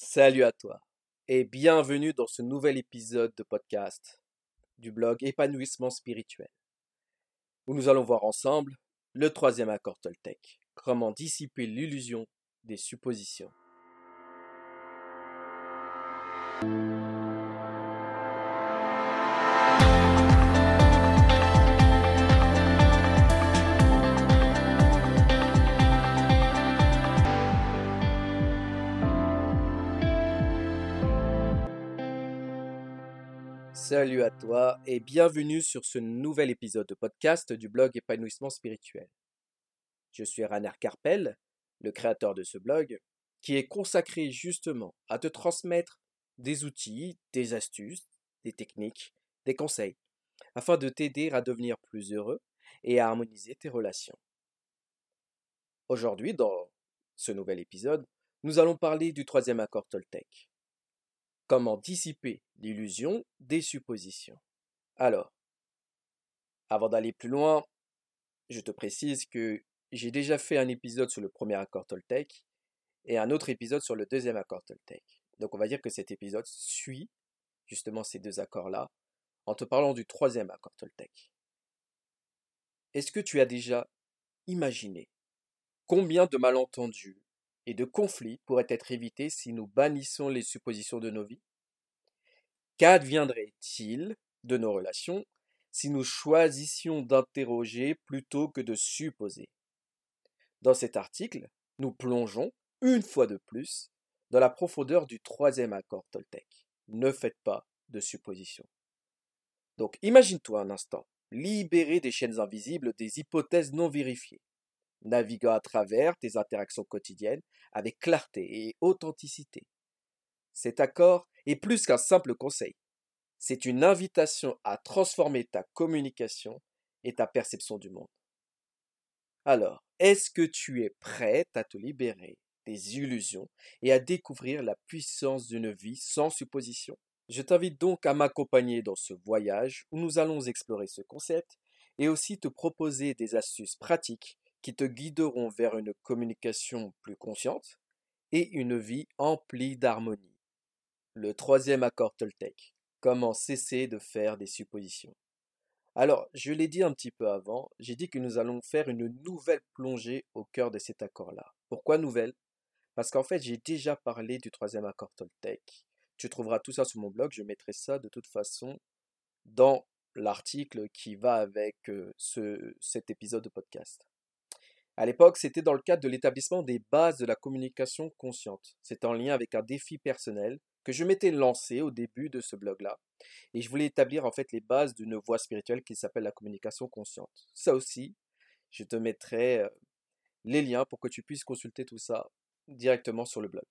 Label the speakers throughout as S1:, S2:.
S1: Salut à toi et bienvenue dans ce nouvel épisode de podcast du blog Épanouissement spirituel, où nous allons voir ensemble le troisième accord Toltec, comment dissiper l'illusion des suppositions. Salut à toi et bienvenue sur ce nouvel épisode de podcast du blog Épanouissement spirituel. Je suis Rainer Carpel, le créateur de ce blog, qui est consacré justement à te transmettre des outils, des astuces, des techniques, des conseils, afin de t'aider à devenir plus heureux et à harmoniser tes relations. Aujourd'hui, dans ce nouvel épisode, nous allons parler du troisième accord Toltec. Comment dissiper l'illusion des suppositions. Alors, avant d'aller plus loin, je te précise que j'ai déjà fait un épisode sur le premier accord Toltec et un autre épisode sur le deuxième accord Toltec. Donc on va dire que cet épisode suit justement ces deux accords-là en te parlant du troisième accord Toltec. Est-ce que tu as déjà imaginé combien de malentendus et de conflits pourraient être évités si nous bannissons les suppositions de nos vies? Qu'adviendrait-il de nos relations si nous choisissions d'interroger plutôt que de supposer? Dans cet article, nous plongeons, une fois de plus, dans la profondeur du troisième accord Toltec. Ne faites pas de suppositions. Donc imagine-toi un instant, libéré des chaînes invisibles des hypothèses non vérifiées naviguant à travers tes interactions quotidiennes avec clarté et authenticité. Cet accord est plus qu'un simple conseil. C'est une invitation à transformer ta communication et ta perception du monde. Alors, est-ce que tu es prête à te libérer des illusions et à découvrir la puissance d'une vie sans supposition? Je t'invite donc à m'accompagner dans ce voyage où nous allons explorer ce concept et aussi te proposer des astuces pratiques qui te guideront vers une communication plus consciente et une vie emplie d'harmonie. Le troisième accord Toltec. Comment cesser de faire des suppositions. Alors, je l'ai dit un petit peu avant, j'ai dit que nous allons faire une nouvelle plongée au cœur de cet accord-là. Pourquoi nouvelle? Parce qu'en fait, j'ai déjà parlé du troisième accord Toltec. Tu trouveras tout ça sur mon blog, je mettrai ça de toute façon dans l'article qui va avec euh, ce, cet épisode de podcast. À l'époque, c'était dans le cadre de l'établissement des bases de la communication consciente. C'est en lien avec un défi personnel que je m'étais lancé au début de ce blog-là. Et je voulais établir en fait les bases d'une voie spirituelle qui s'appelle la communication consciente. Ça aussi, je te mettrai euh, les liens pour que tu puisses consulter tout ça directement sur le blog.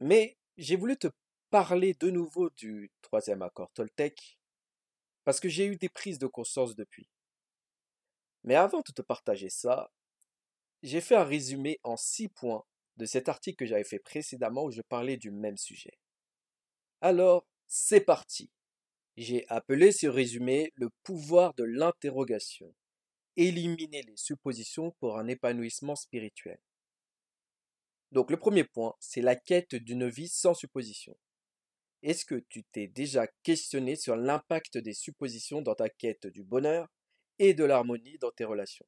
S1: Mais j'ai voulu te parler de nouveau du troisième accord Toltec parce que j'ai eu des prises de conscience depuis. Mais avant de te partager ça, j'ai fait un résumé en six points de cet article que j'avais fait précédemment où je parlais du même sujet. Alors, c'est parti. J'ai appelé ce résumé le pouvoir de l'interrogation. Éliminer les suppositions pour un épanouissement spirituel. Donc le premier point, c'est la quête d'une vie sans supposition. Est-ce que tu t'es déjà questionné sur l'impact des suppositions dans ta quête du bonheur, et de l'harmonie dans tes relations.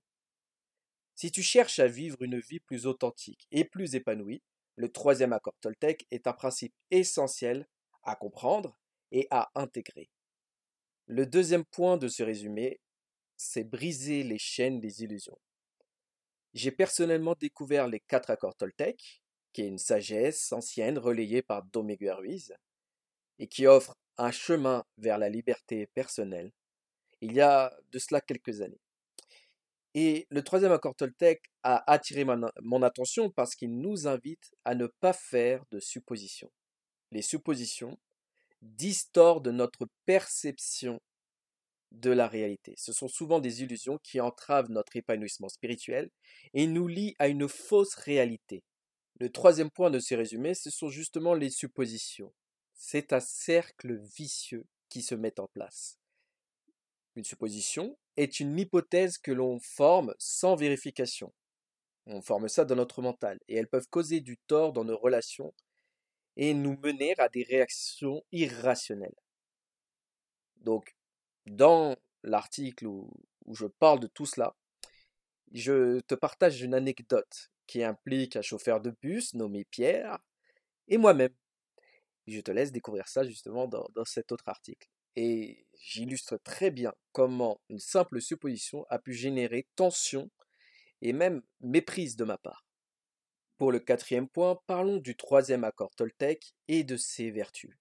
S1: Si tu cherches à vivre une vie plus authentique et plus épanouie, le troisième accord Toltec est un principe essentiel à comprendre et à intégrer. Le deuxième point de ce résumé, c'est briser les chaînes des illusions. J'ai personnellement découvert les quatre accords Toltec, qui est une sagesse ancienne relayée par Domingue Ruiz, et qui offre un chemin vers la liberté personnelle il y a de cela quelques années. Et le troisième accord Toltec a attiré mon, attention parce qu'il nous invite à ne pas faire de suppositions. Les suppositions distordent notre perception de la réalité. Ce sont souvent des illusions qui entravent notre épanouissement spirituel et nous lient à une fausse réalité. Le troisième point de ce résumé, ce sont justement les suppositions. C'est un cercle vicieux qui se met en place. Une supposition est une hypothèse que l'on forme sans vérification. On forme ça dans notre mental. Et elles peuvent causer du tort dans nos relations et nous mener à des réactions irrationnelles. Donc, dans l'article où, je parle de tout cela, je te partage une anecdote qui implique un chauffeur de bus nommé Pierre et moi-même. Je te laisse découvrir ça justement dans cet autre article. Et j'illustre très bien comment une simple supposition a pu générer tension et même méprise de ma part. Pour le quatrième point, parlons du troisième accord Toltec et de ses vertus.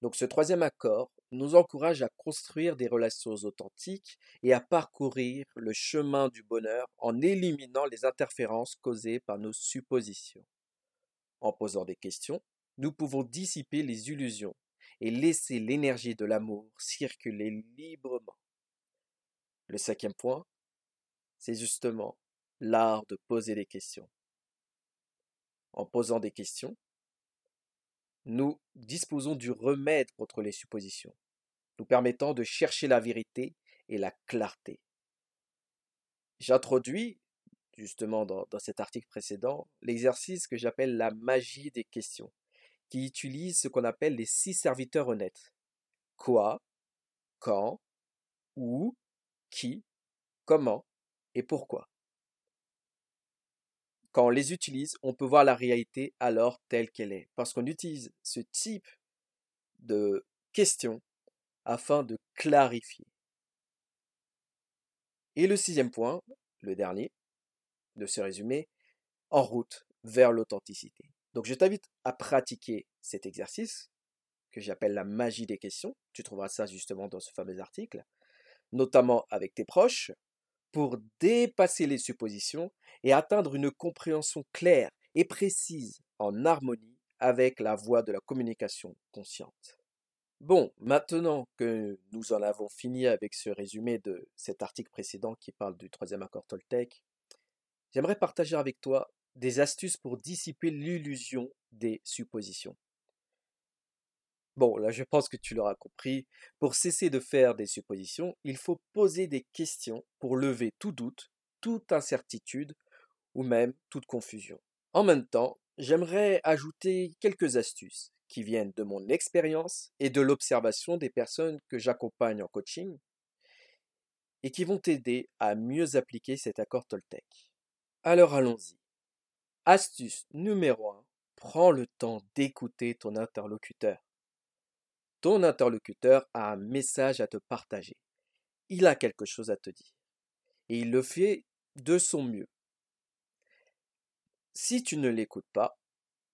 S1: Donc ce troisième accord nous encourage à construire des relations authentiques et à parcourir le chemin du bonheur en éliminant les interférences causées par nos suppositions. En posant des questions, nous pouvons dissiper les illusions et laisser l'énergie de l'amour circuler librement. Le cinquième point, c'est justement l'art de poser des questions. En posant des questions, nous disposons du remède contre les suppositions, nous permettant de chercher la vérité et la clarté. J'introduis, justement dans, cet article précédent, l'exercice que j'appelle la magie des questions, qui utilise ce qu'on appelle les six serviteurs honnêtes. Quoi, quand, où, qui, comment et pourquoi. Quand on les utilise, on peut voir la réalité alors telle qu'elle est, parce qu'on utilise ce type de questions afin de clarifier. Et le sixième point, le dernier de ce résumé, en route vers l'authenticité. Donc je t'invite à pratiquer cet exercice que j'appelle la magie des questions. Tu trouveras ça justement dans ce fameux article, notamment avec tes proches, pour dépasser les suppositions et atteindre une compréhension claire et précise en harmonie avec la voie de la communication consciente. Bon, maintenant que nous en avons fini avec ce résumé de cet article précédent qui parle du troisième accord Toltec, j'aimerais partager avec toi des astuces pour dissiper l'illusion des suppositions. Bon, là je pense que tu l'auras compris, pour cesser de faire des suppositions, il faut poser des questions pour lever tout doute, toute incertitude ou même toute confusion. En même temps, j'aimerais ajouter quelques astuces qui viennent de mon expérience et de l'observation des personnes que j'accompagne en coaching et qui vont t'aider à mieux appliquer cet accord Toltec. Alors allons-y. Astuce numéro 1. Prends le temps d'écouter ton interlocuteur. Ton interlocuteur a un message à te partager. Il a quelque chose à te dire. Et il le fait de son mieux. Si tu ne l'écoutes pas,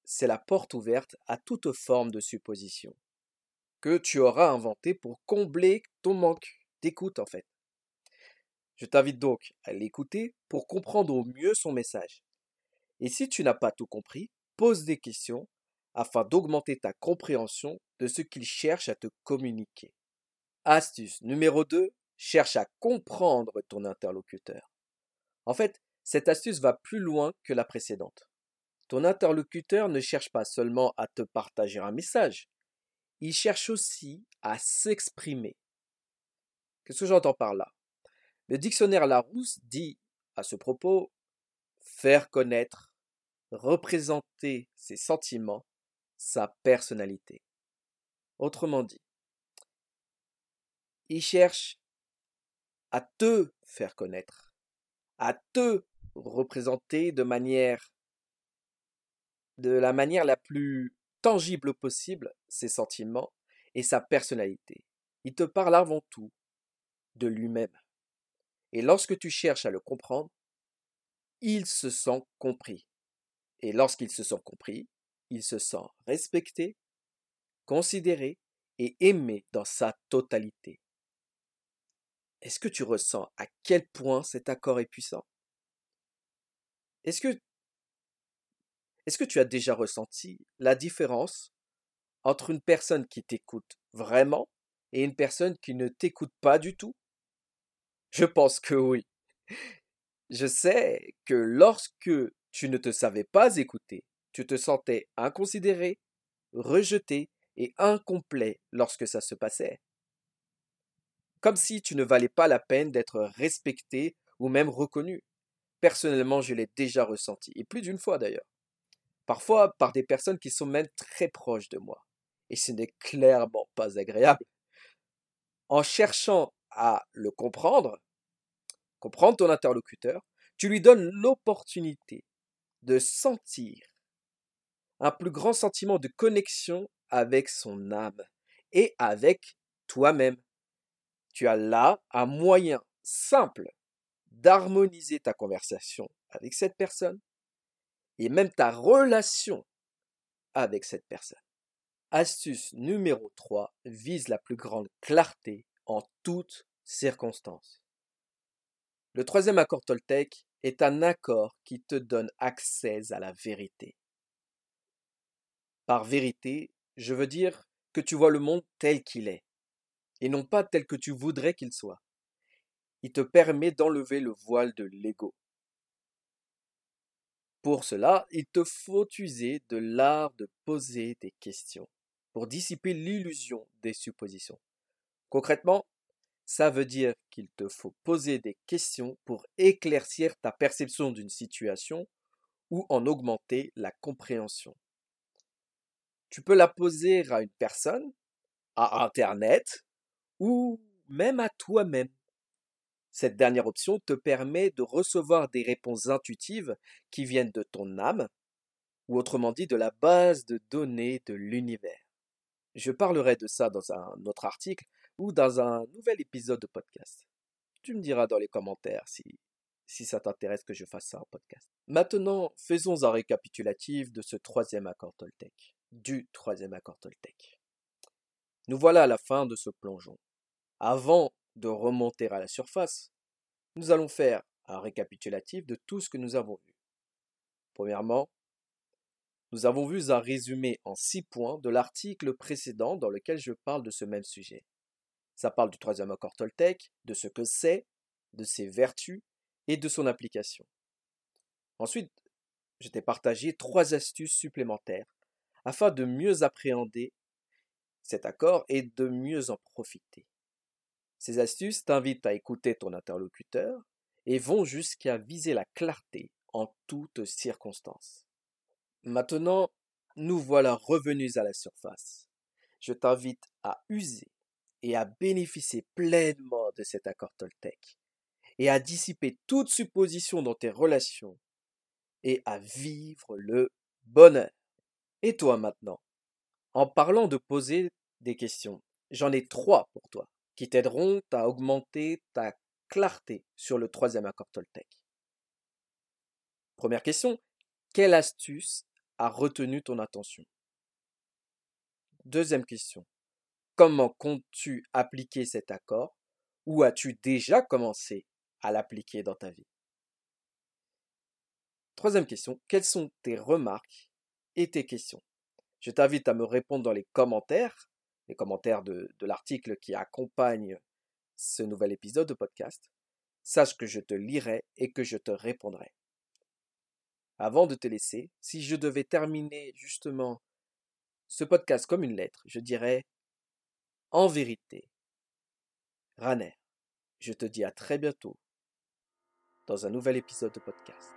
S1: c'est la porte ouverte à toute forme de supposition que tu auras inventé pour combler ton manque d'écoute en fait. Je t'invite donc à l'écouter pour comprendre au mieux son message. Et si tu n'as pas tout compris, pose des questions afin d'augmenter ta compréhension de ce qu'il cherche à te communiquer. Astuce numéro 2, cherche à comprendre ton interlocuteur. En fait, cette astuce va plus loin que la précédente. Ton interlocuteur ne cherche pas seulement à te partager un message, il cherche aussi à s'exprimer. Qu'est-ce que j'entends par là? Le dictionnaire Larousse dit à ce propos faire connaître, représenter ses sentiments, sa personnalité. Autrement dit, il cherche à te faire connaître, à te représenter de manière de la manière la plus tangible possible ses sentiments et sa personnalité. Il te parle avant tout de lui-même. Et lorsque tu cherches à le comprendre, il se sent compris. Et lorsqu'il se sent compris, il se sent respecté, considéré et aimé dans sa totalité. Est-ce que tu ressens à quel point cet accord est puissant? Est-ce que, est-ce que tu as déjà ressenti la différence entre une personne qui t'écoute vraiment et une personne qui ne t'écoute pas du tout? Je pense que oui. Je sais que lorsque tu ne te savais pas écouter, tu te sentais inconsidéré, rejeté et incomplet lorsque ça se passait. Comme si tu ne valais pas la peine d'être respecté ou même reconnu. personnellement, je l'ai déjà ressenti, et plus d'une fois d'ailleurs. Parfois par des personnes qui sont même très proches de moi. Et ce n'est clairement pas agréable. En cherchant à le comprendre, comprendre ton interlocuteur, tu lui donnes l'opportunité de sentir un plus grand sentiment de connexion avec son âme et avec toi-même. Tu as là un moyen simple d'harmoniser ta conversation avec cette personne et même ta relation avec cette personne. Astuce numéro 3 vise la plus grande clarté en toutes circonstances. Le troisième accord Toltec est un accord qui te donne accès à la vérité. Par vérité, je veux dire que tu vois le monde tel qu'il est, et non pas tel que tu voudrais qu'il soit. Il te permet d'enlever le voile de l'ego. Pour cela, il te faut user de l'art de poser des questions, pour dissiper l'illusion des suppositions. Concrètement, ça veut dire qu'il te faut poser des questions pour éclaircir ta perception d'une situation ou en augmenter la compréhension. Tu peux la poser à une personne, à Internet ou même à toi-même. Cette dernière option te permet de recevoir des réponses intuitives qui viennent de ton âme, ou autrement dit de la base de données de l'univers. Je parlerai de ça dans un autre article, ou dans un nouvel épisode de podcast. Tu me diras dans les commentaires si, si ça t'intéresse que je fasse ça en podcast. Maintenant, faisons un récapitulatif de ce troisième accord Toltec, du troisième accord Toltec. Nous voilà à la fin de ce plongeon. Avant de remonter à la surface, nous allons faire un récapitulatif de tout ce que nous avons vu. Premièrement, nous avons vu un résumé en six points de l'article précédent dans lequel je parle de ce même sujet. Ça parle du troisième accord Toltec, de ce que c'est, de ses vertus et de son application. Ensuite, je t'ai partagé trois astuces supplémentaires afin de mieux appréhender cet accord et de mieux en profiter. Ces astuces t'invitent à écouter ton interlocuteur et vont jusqu'à viser la clarté en toutes circonstances. Maintenant, nous voilà revenus à la surface. Je t'invite à user et à bénéficier pleinement de cet accord Toltec, et à dissiper toute supposition dans tes relations, et à vivre le bonheur. Et toi maintenant, en parlant de poser des questions, j'en ai trois pour toi, qui t'aideront à augmenter ta clarté sur le troisième accord Toltec. Première question, quelle astuce a retenu ton attention? Deuxième question, Comment comptes-tu appliquer cet accord ou as-tu déjà commencé à l'appliquer dans ta vie? Troisième question, quelles sont tes remarques et tes questions? Je t'invite à me répondre dans les commentaires, les commentaires de, l'article qui accompagne ce nouvel épisode de podcast. Sache que je te lirai et que je te répondrai. Avant de te laisser, si je devais terminer justement ce podcast comme une lettre, je dirais en vérité, Raner, je te dis à très bientôt dans un nouvel épisode de podcast.